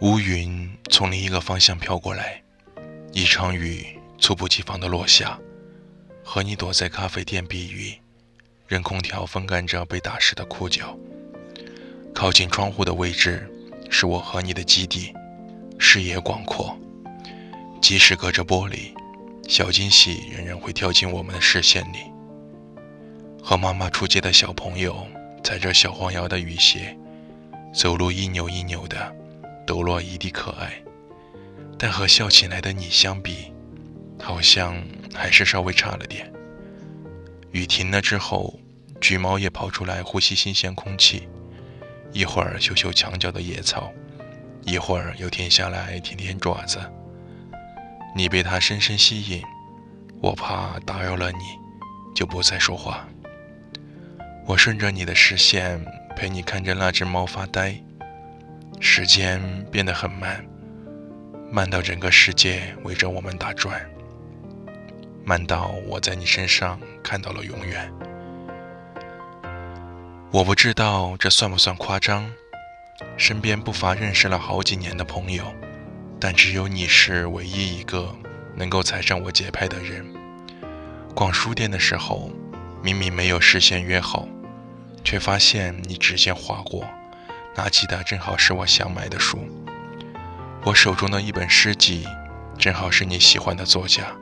乌云从另一个方向飘过来，一场雨猝不及防地落下，和你躲在咖啡店避雨，任空调风干着被打湿的裤脚。靠近窗户的位置是我和你的基地，视野广阔，即使隔着玻璃，小惊喜仍然会跳进我们的视线里。和妈妈出街的小朋友踩着小黄摇的雨鞋，走路一扭一扭的。抖落一地可爱，但和笑起来的你相比，好像还是稍微差了点。雨停了之后，橘猫也跑出来呼吸新鲜空气，一会儿嗅嗅墙角的野草，一会儿又停下来舔舔爪子。你被它深深吸引，我怕打扰了你，就不再说话。我顺着你的视线，陪你看着那只猫发呆。时间变得很慢，慢到整个世界围着我们打转，慢到我在你身上看到了永远。我不知道这算不算夸张，身边不乏认识了好几年的朋友，但只有你是唯一一个能够踩上我节拍的人。逛书店的时候，明明没有事先约好，却发现你直线划过。拿起的正好是我想买的书，我手中的一本诗集，正好是你喜欢的作家。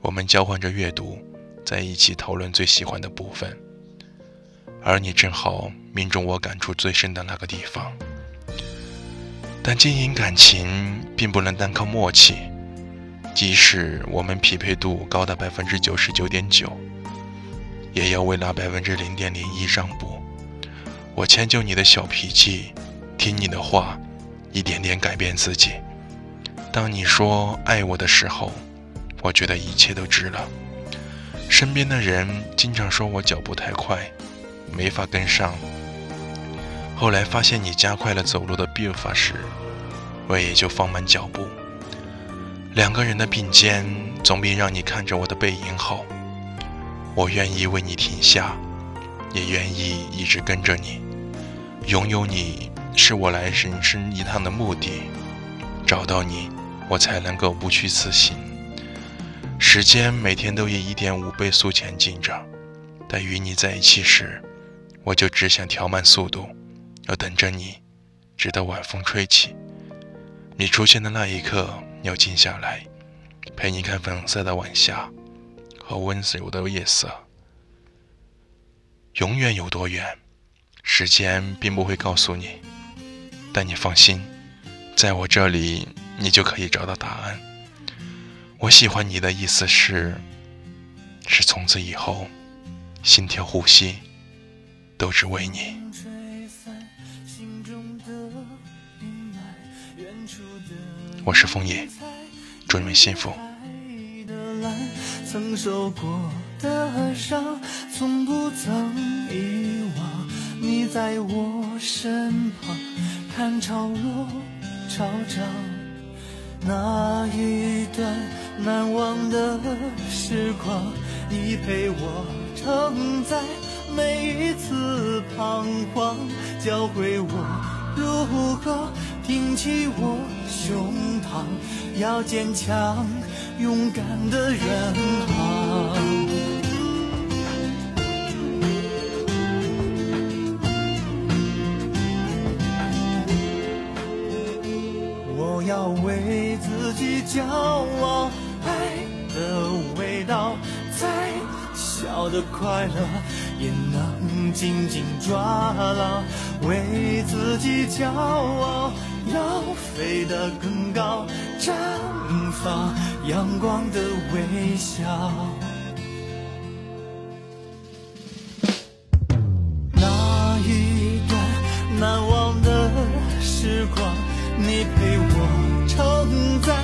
我们交换着阅读，在一起讨论最喜欢的部分，而你正好命中我感触最深的那个地方。但经营感情并不能单靠默契，即使我们匹配度高达百分之九十九点九，也要为那百分之零点零一让步。我迁就你的小脾气，听你的话，一点点改变自己。当你说爱我的时候，我觉得一切都值了。身边的人经常说我脚步太快，没法跟上。后来发现你加快了走路的步伐时，我也就放慢脚步。两个人的并肩，总比让你看着我的背影好。我愿意为你停下，也愿意一直跟着你。拥有你是我来人生一趟的目的，找到你，我才能够不虚此行。时间每天都以一点五倍速前进着，但与你在一起时，我就只想调慢速度，要等着你，直到晚风吹起。你出现的那一刻，要静下来，陪你看粉色的晚霞和温柔的夜色。永远有多远？时间并不会告诉你，但你放心，在我这里，你就可以找到答案。我喜欢你的意思是，是从此以后，心跳呼吸都只为你。我是枫叶，祝你们幸福。你在我身旁，看潮落潮涨，那一段难忘的时光，你陪我承载每一次彷徨，教会我如何挺起我胸膛，要坚强勇敢的远航。的快乐也能紧紧抓牢为自己骄傲要飞得更高绽放阳光的微笑。那一段难忘的时光你陪我承载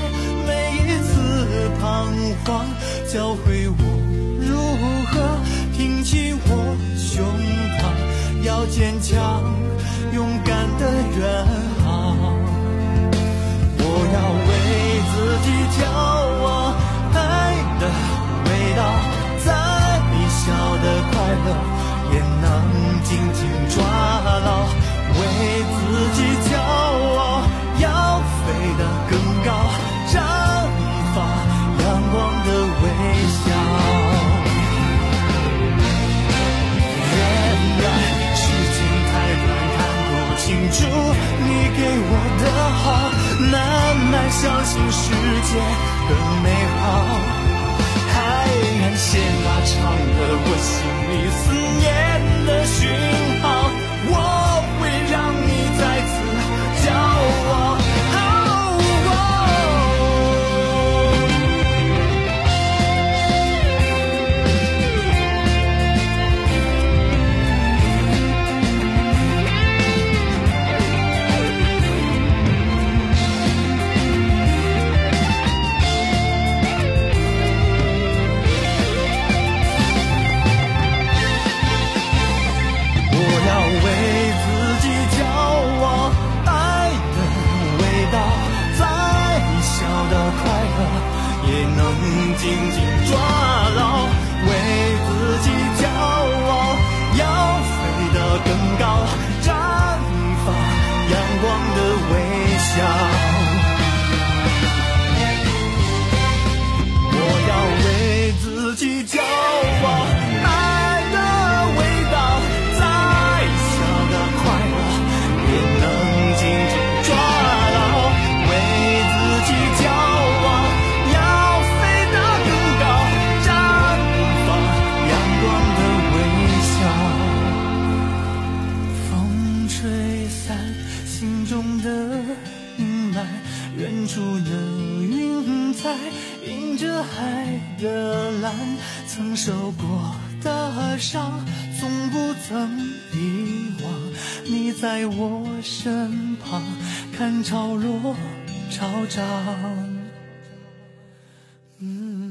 每一次彷徨教会我强也更美好。紧紧抓牢为自己骄傲要飞得更高绽放阳光的微笑。来，远处的云彩映着海的蓝，曾受过的伤从不曾遗忘。你在我身旁，看潮落潮涨。嗯。